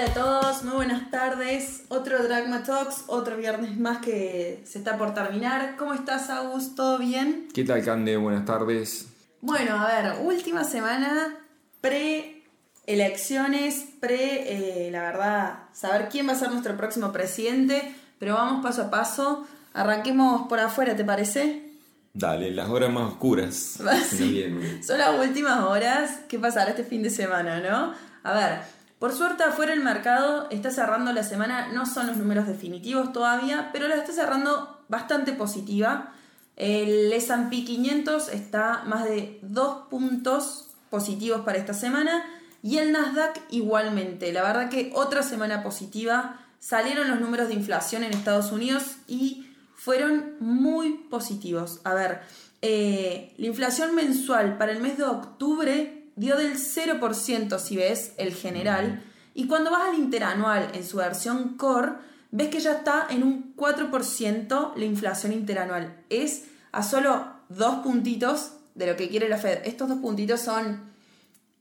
Hola a todos, muy buenas tardes. Otro Dragma Talks, otro viernes más que se está por terminar. ¿Cómo estás, Agus? ¿Todo bien? ¿Qué tal, Cande? Buenas tardes. Bueno, a ver, última semana pre-elecciones, pre, eh, la verdad, saber quién va a ser nuestro próximo presidente, pero vamos paso a paso. Arranquemos por afuera, ¿te parece? Dale, las horas más oscuras. Sí, son las últimas horas. ¿Qué pasará este fin de semana, no? A ver, por suerte afuera el mercado está cerrando la semana, no son los números definitivos todavía, pero la está cerrando bastante positiva. El S&P 500 está más de 2 puntos positivos para esta semana y el Nasdaq igualmente. La verdad que otra semana positiva. Salieron los números de inflación en Estados Unidos y fueron muy positivos. A ver, eh, la inflación mensual para el mes de octubre dio del 0% si ves el general, y cuando vas al interanual en su versión core, ves que ya está en un 4% la inflación interanual. Es a solo dos puntitos de lo que quiere la Fed. Estos dos puntitos son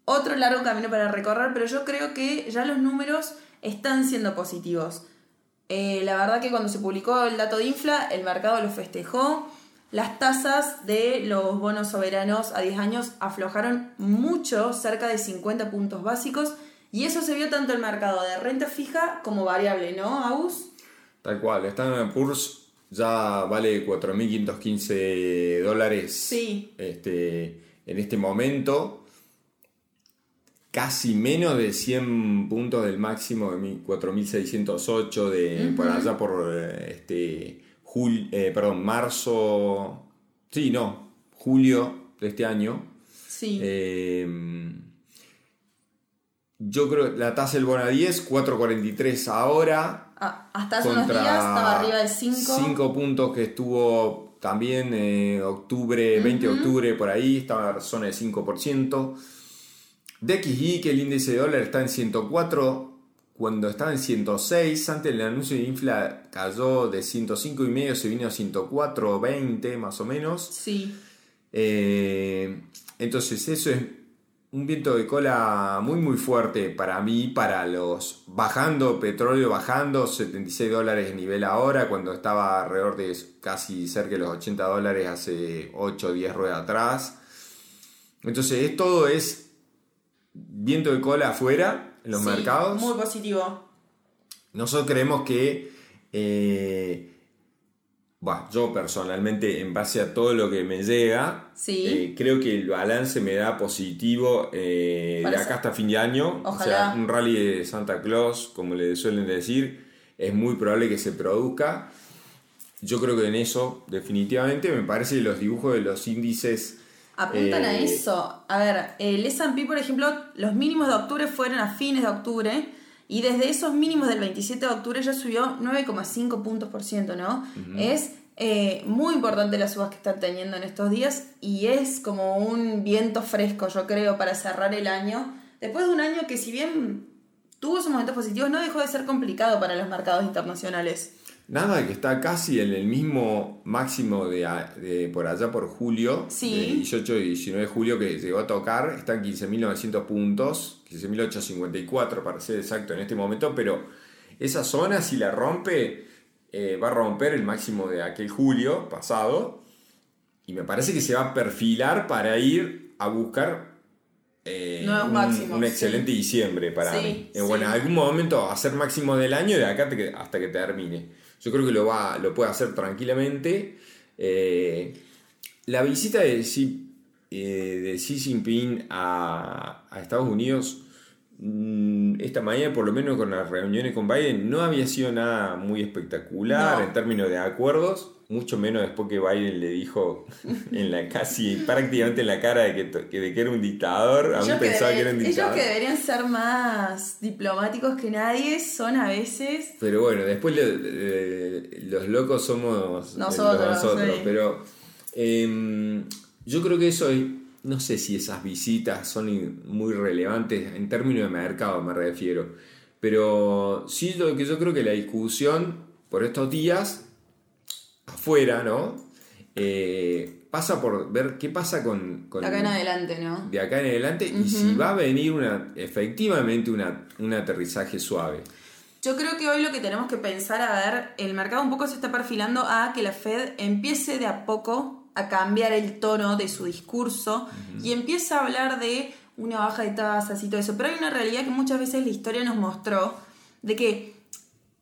otro largo camino para recorrer, pero yo creo que ya los números están siendo positivos. Eh, la verdad que cuando se publicó el dato de infla, el mercado lo festejó. Las tasas de los bonos soberanos a 10 años aflojaron mucho, cerca de 50 puntos básicos, y eso se vio tanto en el mercado de renta fija como variable, ¿no, Aus? Tal cual, Standard Poor's ya vale 4.515 dólares sí. este, en este momento, casi menos de 100 puntos del máximo de 4.608 de por allá por este eh, perdón, marzo, sí, no, julio de este año. Sí. Em, yo creo que la tasa del bono a 10, 4.43 ahora. Ah, hasta hace unos días estaba arriba de 5. 5 puntos que estuvo también en octubre, 20 de octubre por ahí, estaba en la zona de 5%. DXY, que el índice de dólar está en 104, cuando estaba en 106, antes del anuncio de infla cayó de 105 y medio, se vino a 104.20 más o menos. Sí. Eh, entonces eso es un viento de cola muy muy fuerte para mí, para los bajando, petróleo bajando, 76 dólares de nivel ahora, cuando estaba alrededor de casi cerca de los 80 dólares hace 8 o 10 ruedas atrás. Entonces todo es viento de cola afuera en los mercados. Muy positivo. Nosotros creemos que, eh, yo personalmente, en base a todo lo que me llega, eh, creo que el balance me da positivo eh, de acá hasta fin de año. O sea, un rally de Santa Claus, como le suelen decir, es muy probable que se produzca. Yo creo que en eso, definitivamente, me parece que los dibujos de los índices apuntan a eh, eso. A ver, el S&P, por ejemplo, los mínimos de octubre fueron a fines de octubre y desde esos mínimos del 27 de octubre ya subió 9,5 puntos por ciento, ¿no? Es eh, muy importante las subas que están teniendo en estos días y es como un viento fresco, yo creo, para cerrar el año. Después de un año que si bien tuvo sus momentos positivos, no dejó de ser complicado para los mercados internacionales. Nada, que está casi en el mismo máximo de, por allá por julio, sí. 18 y 19 de julio que llegó a tocar, está en 15.900 puntos, 15.854 para ser exacto en este momento, pero esa zona si la rompe, eh, va a romper el máximo de aquel julio pasado y me parece que se va a perfilar para ir a buscar eh, un, un, excelente diciembre para mí. Eh, bueno, en algún momento hacer máximo del año de acá hasta que termine. Yo creo que lo, va, lo puede hacer tranquilamente. Eh, la visita de Xi, eh, de Xi Jinping a, Estados Unidos mm, esta mañana, por lo menos con las reuniones con Biden, no había sido nada muy espectacular en términos de acuerdos mucho menos después que Biden le dijo en la casi prácticamente en la cara de que, de que era un dictador, a mí pensaba que, era un dictador. Ellos que deberían ser más diplomáticos que nadie son a veces. Pero bueno, después los locos somos nosotros, pero em, yo creo que eso no sé si esas visitas son muy relevantes en términos de mercado, me refiero. Pero sí lo que yo creo que la discusión por estos días afuera, ¿no? Eh, pasa por ver qué pasa con... con de acá en adelante, ¿no? De acá en adelante y si va a venir una, efectivamente una, un aterrizaje suave. Yo creo que hoy lo que tenemos que pensar, a ver, el mercado un poco se está perfilando a que la Fed empiece de a poco a cambiar el tono de su discurso y empieza a hablar de una baja de tasas y todo eso. Pero hay una realidad que muchas veces la historia nos mostró de que,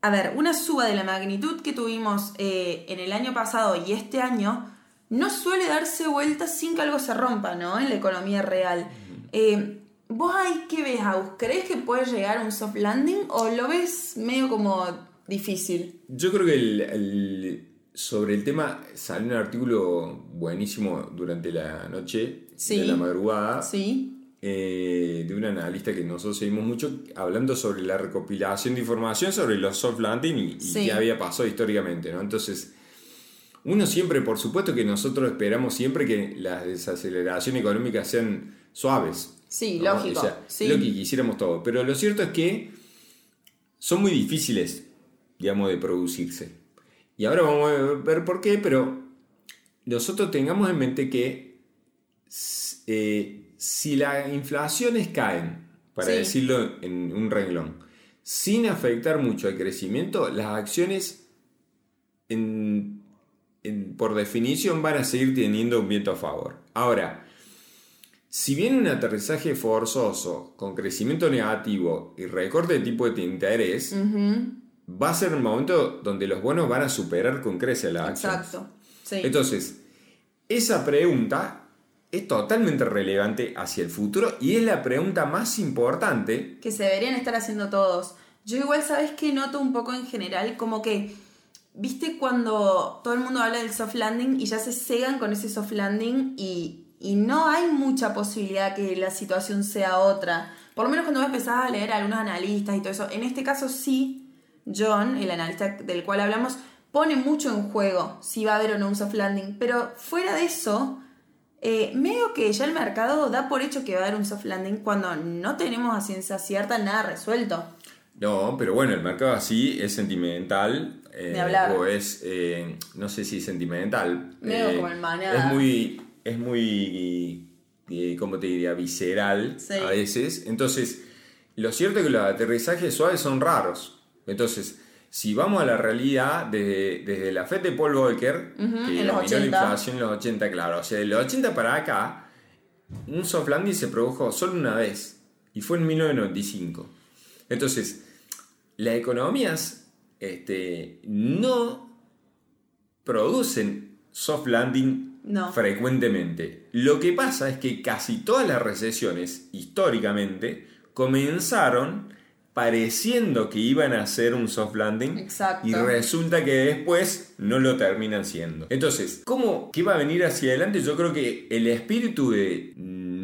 a ver, una suba de la magnitud que tuvimos eh, en el año pasado y este año no suele darse vuelta sin que algo se rompa, ¿no? En la economía real. Eh, ¿Vos ahí qué ves, Aus? ¿Crees que puede llegar un soft landing o lo ves medio como difícil? Yo creo que el, sobre el tema salió un artículo buenísimo durante la noche, de la madrugada. Sí. Eh, de un analista que nosotros seguimos mucho, hablando sobre la recopilación de información sobre los soft landing y, qué había pasado históricamente, ¿no? Entonces, uno siempre, por supuesto que nosotros esperamos siempre que las desaceleraciones económicas sean suaves. Sí, lógico. Lo que quisiéramos todo. Pero lo cierto es que son muy difíciles, digamos, de producirse. Y ahora vamos a ver por qué, pero nosotros tengamos en mente que eh, si las inflaciones caen, para decirlo en un renglón, sin afectar mucho al crecimiento, las acciones por definición van a seguir teniendo un viento a favor. Ahora, si viene un aterrizaje forzoso con crecimiento negativo y recorte de tipo de interés, va a ser un momento donde los bonos van a superar con creces la acción. Exacto. Entonces, esa pregunta es totalmente relevante hacia el futuro y es la pregunta más importante que se deberían estar haciendo todos. Yo igual, ¿sabes que Noto un poco en general como que, viste cuando todo el mundo habla del soft landing y ya se cegan con ese soft landing y, y no hay mucha posibilidad que la situación sea otra. Por lo menos cuando vos empezás a leer algunos analistas y todo eso. En este caso sí, John, el analista del cual hablamos, pone mucho en juego si va a haber o no un soft landing. Pero fuera de eso, eh, medio que ya el mercado da por hecho que va a haber un soft landing cuando no tenemos a ciencia cierta nada resuelto. No, pero bueno, el mercado así es sentimental. Eh, o es, eh, no sé si sentimental. Medio como el Es muy es muy, eh, como te diría, visceral a veces. Entonces, lo cierto es que los aterrizajes suaves son raros. Entonces, si vamos a la realidad, desde, la FED de Paul Volcker, que la inflación en los 80, claro, o sea, de los 80 para acá, un soft landing se produjo solo una vez, y fue en 1995. Entonces, las economías este, no producen soft landing frecuentemente. Lo que pasa es que casi todas las recesiones, históricamente, comenzaron pareciendo que iban a ser un soft landing y resulta que después no lo terminan siendo. Entonces, ¿cómo qué va a venir hacia adelante? Yo creo que el espíritu de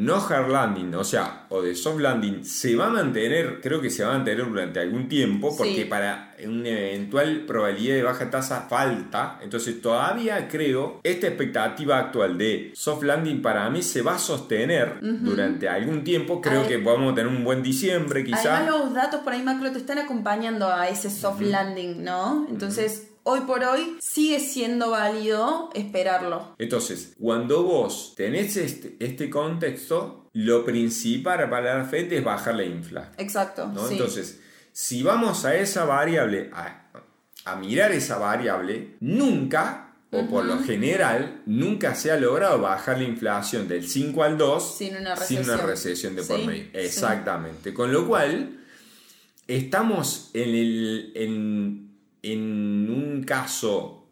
no hard landing, o sea, o de soft landing, se va a mantener, creo que se va a mantener durante algún tiempo, porque para una eventual probabilidad de baja tasa falta. Entonces, todavía creo, esta expectativa actual de soft landing para mí se va a sostener durante algún tiempo. Creo que vamos a tener un buen diciembre, quizás. Además, los datos por ahí macro te están acompañando a ese soft landing, ¿no? Entonces hoy por hoy sigue siendo válido esperarlo. Entonces, cuando vos tenés este, este contexto, lo principal para la FED es bajar la infla. Exacto. Entonces, si vamos a esa variable, a, mirar esa variable, nunca o por lo general, nunca se ha logrado bajar la inflación del 5 al 2 sin una recesión, de por medio. Exactamente. Con lo cual, estamos en, el, en en un caso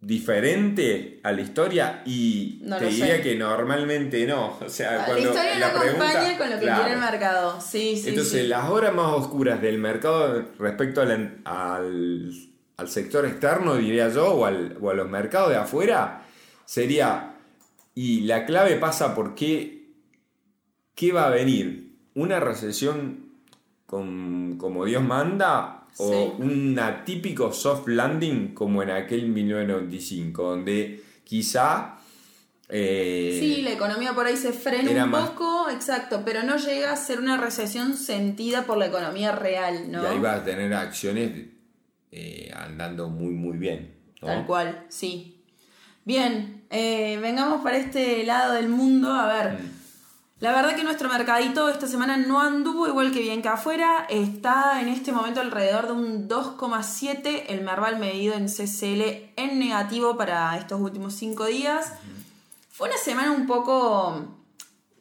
diferente a la historia y te diría que normalmente no. O sea, cuando la historia no acompaña con lo que quiere el mercado. Sí, sí, Entonces, las horas más oscuras del mercado respecto al, al, sector externo, diría yo, o, o a los mercados de afuera, sería, y la clave pasa por qué, qué va a venir. ¿Una recesión con, como Dios manda o un atípico soft landing como en aquel 1995, donde quizá... Eh, sí, la economía por ahí se frena un poco, exacto, pero no llega a ser una recesión sentida por la economía real, ¿no? Y ahí vas a tener acciones eh, andando muy, muy bien. Tal cual, sí. Bien, eh, vengamos para este lado del mundo. A ver, mm. La verdad que nuestro mercadito esta semana no anduvo igual que bien que afuera. Está en este momento alrededor de un 2,7 el Merval medido en CCL en negativo para estos últimos 5 días. Fue una semana un poco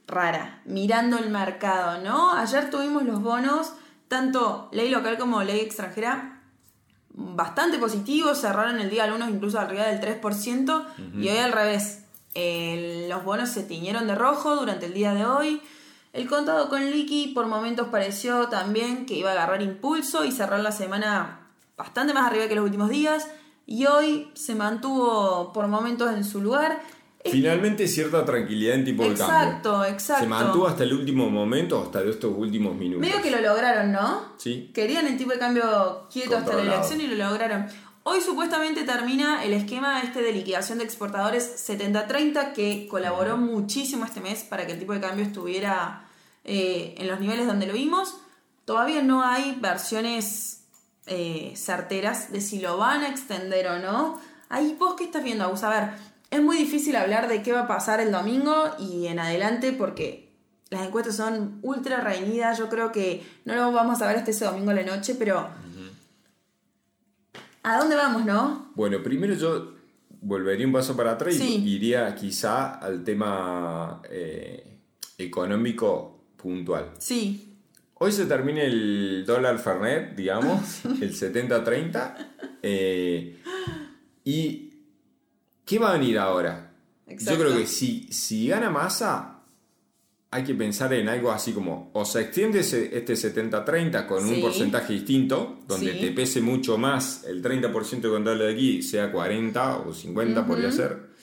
rara, mirando el mercado, ¿no? Ayer tuvimos los bonos, tanto ley local como ley extranjera, bastante positivos, cerraron el día algunos incluso arriba del 3%, y hoy al revés, los bonos se tiñeron de rojo durante el día de hoy. El contado con liqui por momentos pareció también que iba a agarrar impulso y cerrar la semana bastante más arriba que los últimos días. Y hoy se mantuvo por momentos en su lugar. Finalmente cierta tranquilidad en tipo de cambio. Exacto, exacto. Se mantuvo hasta el último momento, hasta estos últimos minutos. Medio que lo lograron, ¿no? Sí. Querían el tipo de cambio quieto hasta la elección y lo lograron. Hoy supuestamente termina el esquema este de liquidación de exportadores 70-30 que colaboró muchísimo este mes para que el tipo de cambio estuviera eh, en los niveles donde lo vimos. Todavía no hay versiones eh, certeras de si lo van a extender o no. Ahí vos qué estás viendo, Agus. A ver, es muy difícil hablar de qué va a pasar el domingo y en adelante porque las encuestas son ultra reñidas. Yo creo que no lo vamos a ver hasta ese domingo a la noche, pero ¿a dónde vamos, no? Bueno, primero yo volvería un paso para atrás y iría quizá al tema eh, económico puntual. Sí. Hoy se termina el dólar Fernet, digamos, el 70-30. Eh, y ¿Qué va a venir ahora? Yo creo que si, si gana masa, hay que pensar en algo así como, o se extiende este 70-30 con un porcentaje distinto, donde te pese mucho más el 30% de contable de aquí, sea 40 o 50 podría ser.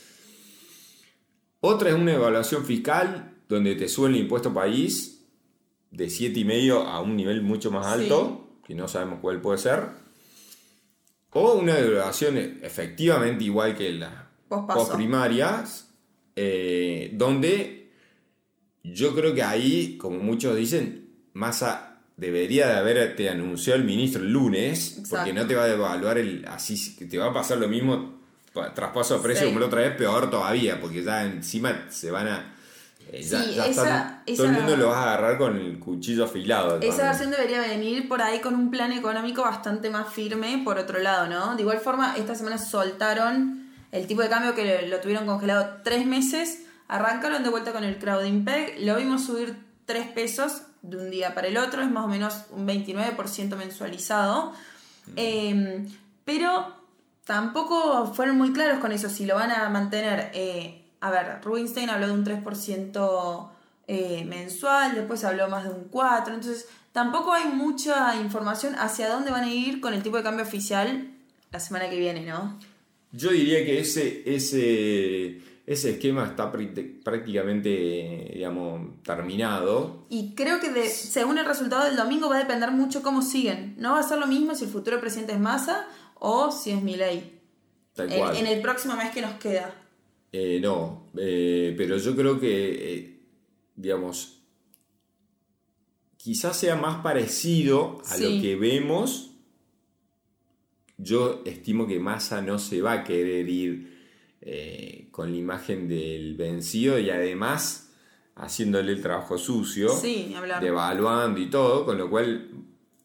Otra es una evaluación fiscal, donde te sube el impuesto país de 7,5 a un nivel mucho más alto, que no sabemos cuál puede ser. O una evaluación efectivamente igual que la post primarias, eh, donde yo creo que ahí, como muchos dicen, Massa debería de haberte anunciado el ministro el lunes, porque no te va a devaluar el así, te va a pasar lo mismo traspaso de precio como la otra vez, peor todavía, porque ya encima se van a... Eh, ya, todo el mundo lo va a agarrar con el cuchillo afilado. Esa versión debería venir por ahí con un plan económico bastante más firme, por otro lado, ¿no? De igual forma, esta semana soltaron el tipo de cambio que lo tuvieron congelado tres meses, arrancaron de vuelta con el crowding peg, lo vimos subir tres pesos de un día para el otro, es más o menos un 29% mensualizado. Em, pero tampoco fueron muy claros con eso, si lo van a mantener. Eh, a ver, Rubinstein habló de un 3% eh, mensual, después habló más de un 4%, entonces tampoco hay mucha información hacia dónde van a ir con el tipo de cambio oficial la semana que viene, ¿no? Yo diría que ese, ese, ese esquema está prácticamente, digamos, terminado. Y creo que de, según el resultado del domingo va a depender mucho cómo siguen. No va a ser lo mismo si el futuro presidente es Massa o si es Milei. Tal cual. En, el próximo mes que nos queda. Eh, no, eh, pero yo creo que, eh, digamos, quizás sea más parecido a lo que vemos yo estimo que Massa no se va a querer ir con la imagen del vencido y además haciéndole el trabajo sucio, devaluando y todo, con lo cual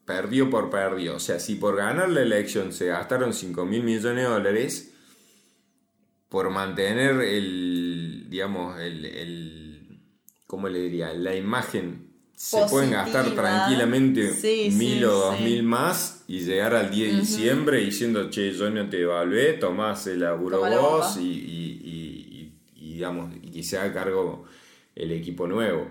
perdió por perdió. O sea, si por ganar la elección se gastaron 5 mil millones de dólares, por mantener el, digamos, el, el ¿cómo le diría? La imagen se pueden gastar tranquilamente mil o dos mil más y llegar al 10 de diciembre diciendo, che, yo no te evalué, tomás el laburo vos y, y, y, digamos, y que se haga cargo el equipo nuevo.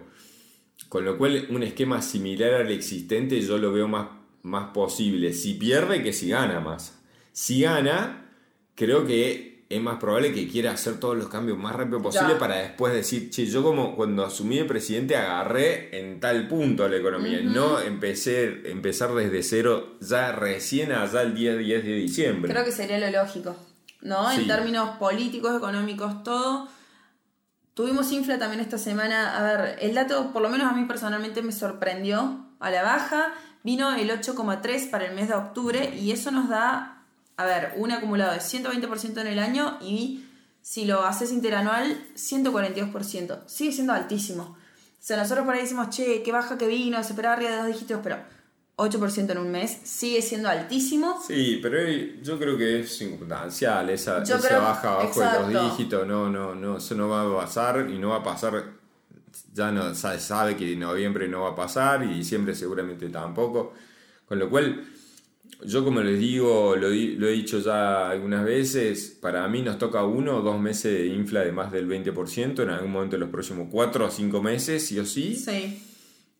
Con lo cual, un esquema similar al existente yo lo veo más, más posible. Si pierde que si gana más. Si gana, creo que es más probable que quiera hacer todos los cambios más rápido posible para después decir, che, yo como cuando asumí de presidente agarré en tal punto la economía, no empecé empezar desde cero ya recién allá el día 10 de diciembre. Creo que sería lo lógico, ¿no? En términos políticos, económicos, todo. Tuvimos infla también esta semana. A ver, el dato, por lo menos a mí personalmente, me sorprendió a la baja. Vino el 8,3 para el mes de octubre y eso nos da a ver, un acumulado de 120% en el año y Si lo haces interanual, 142%. Sigue siendo altísimo. O sea, nosotros por ahí decimos, che, qué baja que vino, se esperaba arriba de dos dígitos, pero 8% en un mes sigue siendo altísimo. Sí, pero yo creo que es circunstancial esa, esa baja abajo de dos dígitos. No, no, no, eso no va a pasar y no va a pasar. Ya no sabe, sabe que en noviembre no va a pasar y diciembre seguramente tampoco. Con lo cual, yo como les digo, lo, lo, he dicho ya algunas veces, para mí nos toca uno o dos meses de infla de más del 20% en algún momento de los próximos cuatro o cinco meses, sí o sí. Sí.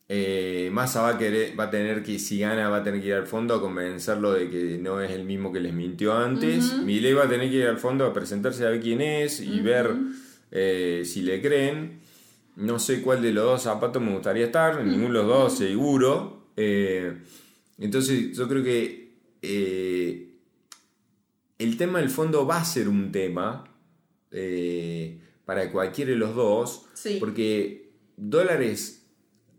Eh, Massa va a, querer, va a tener que, si gana, va a tener que ir al fondo a convencerlo de que no es el mismo que les mintió antes. Uh va a tener que ir al fondo a presentarse a ver quién es y ver eh, si le creen. No sé cuál de los dos zapatos me gustaría estar, ninguno de los dos seguro. Eh, entonces yo creo que eh, el tema del fondo va a ser un tema para cualquiera de los dos, porque dólares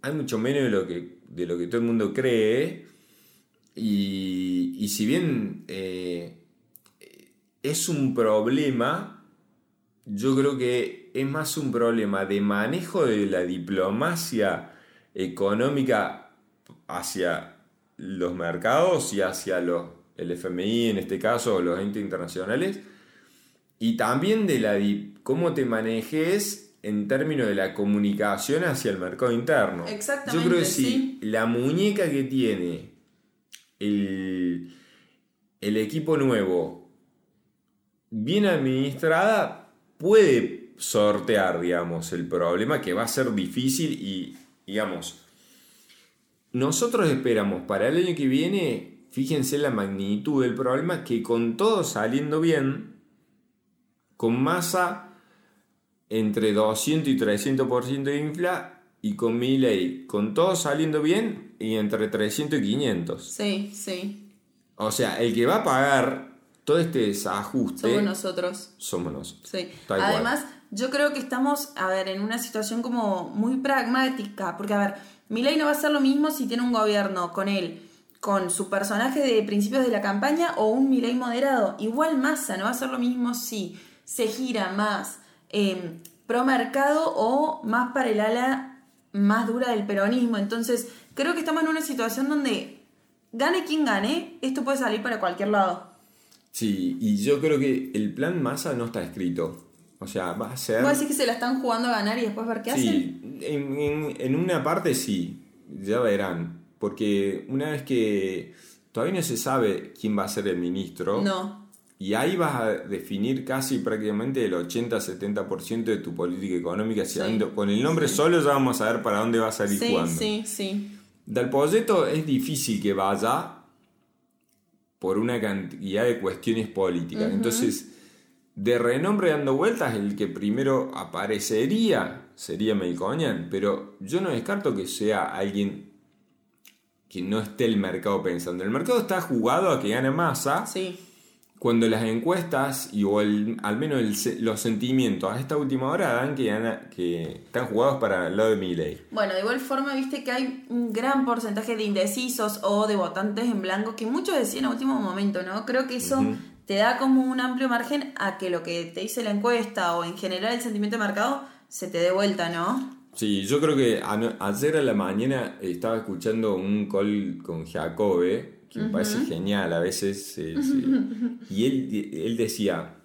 hay mucho menos de lo que, de lo que todo el mundo cree, y, si bien eh, es un problema, yo creo que es más un problema de manejo de la diplomacia económica hacia los mercados y hacia los, el FMI en este caso, los entes internacionales, y también de la, cómo te manejes en términos de la comunicación hacia el mercado interno. Exactamente. Yo creo que si la muñeca que tiene el, el equipo nuevo bien administrada, puede sortear, digamos, el problema que va a ser difícil y, digamos, nosotros esperamos para el año que viene, fíjense la magnitud del problema, que con todo saliendo bien, con masa entre 200 y 300% de infla y con mi ley, con todo saliendo bien y entre 300 y 500. Sí, sí. O sea, el que va a pagar todo este desajuste. Somos nosotros. Somos nosotros. Sí. Además, yo creo que estamos, a ver, en una situación como muy pragmática, porque, a ver, Milei no va a ser lo mismo si tiene un gobierno con él, con su personaje de principios de la campaña o un Milei moderado. Igual masa, no va a ser lo mismo si se gira más em, pro mercado o más para el ala más dura del peronismo. Entonces, creo que estamos en una situación donde gane quien gane, esto puede salir para cualquier lado. Sí, y yo creo que el plan masa no está escrito. O sea, va a ser. ¿Vos decís que se la están jugando a ganar y después ver qué hacen? Sí, en, una parte sí, ya verán. Porque una vez que todavía no se sabe quién va a ser el ministro. No. Y ahí vas a definir casi prácticamente el 80-70% de tu política económica. con el nombre solo ya vamos a ver para dónde va a salir sí, jugando. Sí, sí. Del proyecto es difícil que vaya por una cantidad de cuestiones políticas. Entonces de renombre dando vueltas, el que primero aparecería sería Melconian, pero yo no descarto que sea alguien que no esté el mercado pensando. El mercado está jugado a que gane masa. Sí. Cuando las encuestas y o al menos los sentimientos a esta última hora dan que, que están jugados para el lado de Milley. Bueno, de igual forma, viste que hay un gran porcentaje de indecisos o de votantes en blanco que muchos decían a último momento, ¿no? Creo que eso te da como un amplio margen a que lo que te dice la encuesta o en general el sentimiento de mercado se te dé vuelta, ¿no? Sí, yo creo que ayer a la mañana estaba escuchando un call con Jacobe, que me parece genial a veces, y él, él decía,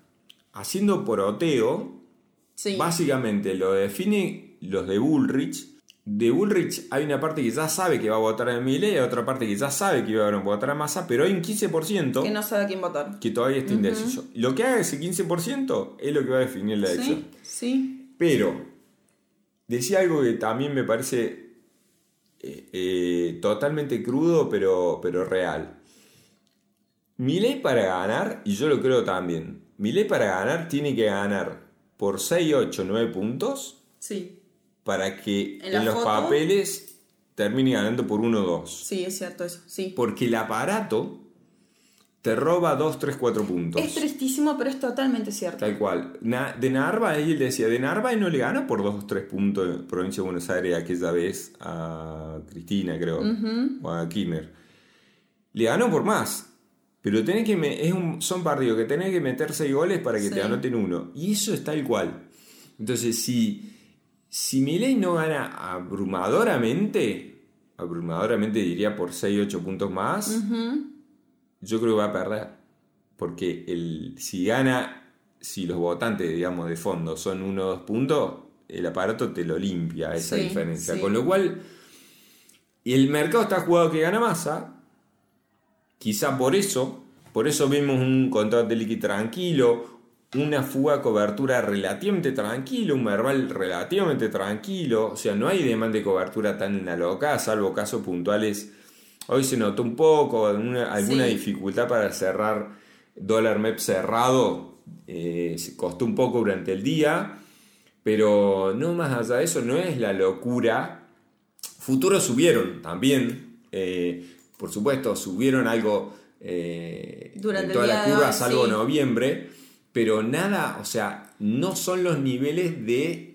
haciendo poroteo, básicamente lo define los de Bullrich de Bullrich hay una parte que ya sabe que va a votar a Milei, hay otra parte que ya sabe que va a votar a Massa, pero hay un 15% que no sabe a quién votar. Que todavía está indeciso. Lo que haga ese 15% es lo que va a definir la elección. Sí, Pero decía algo que también me parece eh, eh, totalmente crudo, pero, pero real. Milei para ganar, y yo lo creo también, Milei para ganar tiene que ganar por 6, 8, 9 puntos. Sí para que en, los papeles termine ganando por 1 o 2. Sí, es cierto eso, sí. Porque el aparato te roba 2, 3, 4 puntos. Es tristísimo, pero es totalmente cierto. Tal cual. de Narváez, él decía, de Narváez no le gana por 2 o 3 puntos en provincia de Buenos Aires aquella vez a Cristina, creo, o a Kirchner. Le ganó por más. Pero tenés que es un, son partidos que tenés que meter seis goles para que te anoten uno. Y eso es tal cual. Entonces, si, si Milei no gana abrumadoramente, abrumadoramente diría por 6, 8 puntos más, yo creo que va a perder. Porque el, si gana, si los votantes, digamos, de fondo son uno o dos puntos, el aparato te lo limpia esa diferencia. Con lo cual, el mercado está jugado que gana masa. Quizá por eso, por eso vemos un contrato de liqui tranquilo, una fuga cobertura relativamente tranquilo, un verbal relativamente tranquilo. O sea, no hay demanda de cobertura tan alocada, salvo casos puntuales. Hoy se notó un poco, alguna, dificultad para cerrar dólar MEP cerrado. Eh, costó un poco durante el día pero no más allá de eso, no es la locura. Futuros subieron también, eh, por supuesto, subieron algo eh, Durante toda la curva, salvo noviembre, pero nada, o sea, no son los niveles de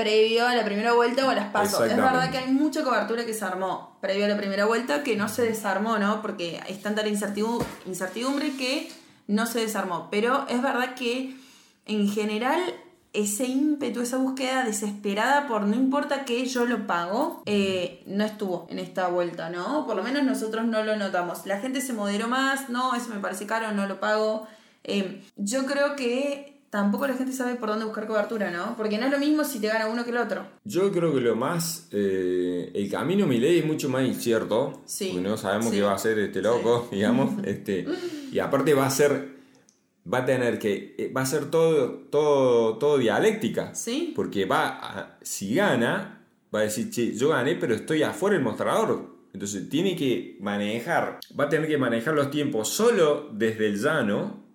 previo a la primera vuelta o a las pasos. Es verdad que hay mucha cobertura que se armó previo a la primera vuelta que no se desarmó, ¿no? Porque es tanta la incertidumbre que no se desarmó. Pero es verdad que en general ese ímpetu, esa búsqueda desesperada por no importa que yo lo pago, eh, no estuvo en esta vuelta, ¿no? Por lo menos nosotros no lo notamos. La gente se moderó más, no, eso me parece caro, no lo pago. Eh, yo creo que tampoco la gente sabe por dónde buscar cobertura, ¿no? Porque no es lo mismo si te gana uno que el otro. Yo creo que lo más. Eh, el camino ley es mucho más incierto. Sí. Porque no sabemos qué va a hacer este loco, digamos. Este, y aparte va a ser va a tener que, eh, va a ser todo, todo, todo dialéctica. Sí. Porque va si gana, va a decir, che, yo gané, pero estoy afuera del mostrador. Entonces tiene que manejar, va a tener que manejar los tiempos solo desde el llano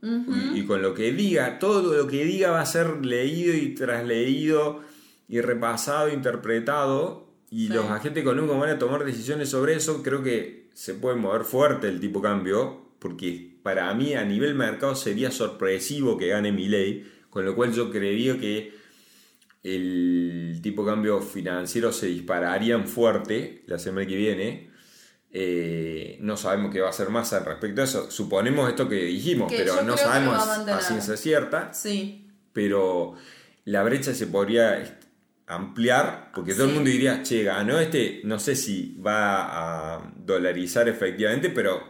y, con lo que diga, todo lo que diga va a ser leído y trasleído y repasado, interpretado y los agentes económicos van a tomar decisiones sobre eso. Creo que se puede mover fuerte el tipo cambio porque para mí a nivel mercado sería sorpresivo que gane mi ley, con lo cual yo creería que el tipo cambio financiero se dispararían fuerte la semana que viene. Eh, no sabemos qué va a hacer más al respecto de eso. Suponemos esto que dijimos, pero no sabemos a, ciencia cierta. Sí. Pero la brecha se podría ampliar, porque todo el mundo diría, che, ganó este, no sé si va a dolarizar efectivamente, pero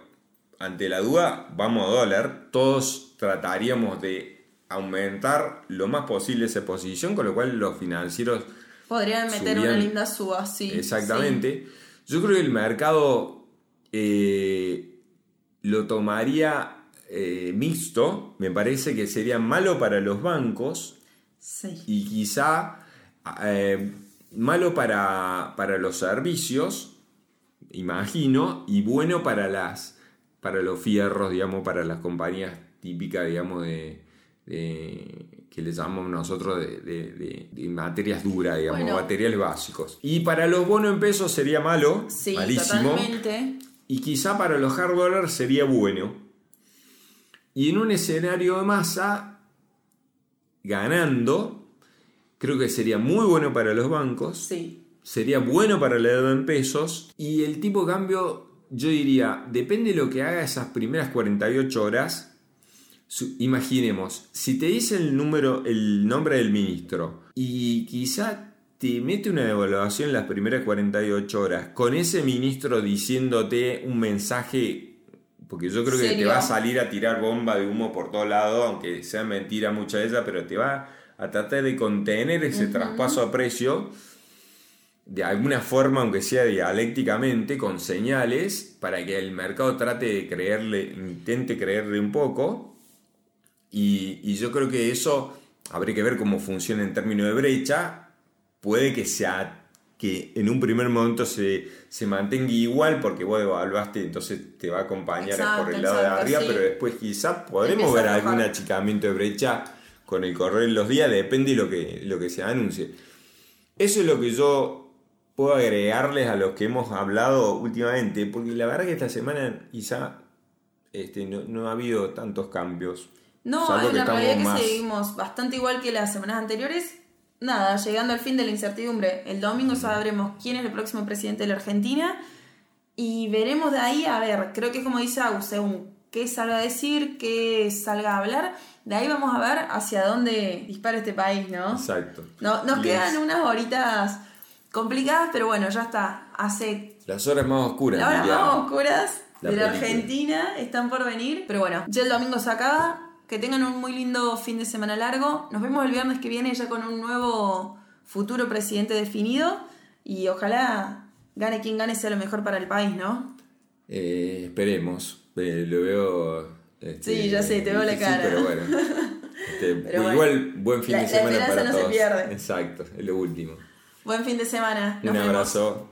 ante la duda, vamos a dólar, todos trataríamos de aumentar lo más posible esa posición, con lo cual los financieros... Podrían meter una linda suba, sí. Exactamente. Yo creo que el mercado eh, lo tomaría eh, mixto, me parece que sería malo para los bancos. Y quizá eh, malo para, para los servicios, imagino, y bueno para las para los fierros, digamos, para las compañías típicas, digamos, de, que le llamamos nosotros de, materias duras, digamos, materiales básicos. Y para los bonos en pesos sería malo, sí, malísimo. Totalmente. Y quizá para los hard dollars sería bueno. Y en un escenario de masa, ganando, creo que sería muy bueno para los bancos. Sí. Sería bueno para la deuda en pesos. Y el tipo de cambio yo diría, depende de lo que haga esas primeras 48 horas. Imaginemos, si te dice el número, el nombre del ministro y quizá te mete una devaluación las primeras 48 horas con ese ministro diciéndote un mensaje, porque yo creo que te va a salir a tirar bomba de humo por todo lado, aunque sea mentira mucha de ella, pero te va a tratar de contener ese traspaso a precio de alguna forma, aunque sea dialécticamente, con señales, para que el mercado trate de creerle, intente creerle un poco. Y, yo creo que eso habría que ver cómo funciona en términos de brecha. Puede que sea que en un primer momento se, mantenga igual porque vos evaluaste, entonces te va a acompañar por el lado de arriba, pero después quizás podremos ver algún achicamiento de brecha con el correr de los días, depende de lo que, lo que se anuncie. Eso es lo que yo puedo agregarles a los que hemos hablado últimamente, porque la verdad que esta semana quizá este, no, ha habido tantos cambios. No, en la realidad que seguimos bastante igual que las semanas anteriores. Nada, llegando al fin de la incertidumbre. El domingo sabremos quién es el próximo presidente de la Argentina y veremos de ahí, a ver, creo que como dice Agus, según qué salga a decir, qué salga a hablar. De ahí vamos a ver hacia dónde dispara este país, ¿no? Exacto. No, nos quedan unas horitas complicadas, pero bueno, ya está. Hace. Las horas más oscuras. Las horas más oscuras de la Argentina están por venir. Pero bueno, ya el domingo se acaba. Que tengan un muy lindo fin de semana largo. Nos vemos el viernes que viene ya con un nuevo futuro presidente definido. Y ojalá gane quien gane sea lo mejor para el país, ¿no? Eh, esperemos. Eh, lo veo. Este, sí, ya sé, te veo la cara. Pero bueno. Este, igual, buen fin de semana para no todos. Se pierde. Exacto, es lo último. Buen fin de semana. un abrazo.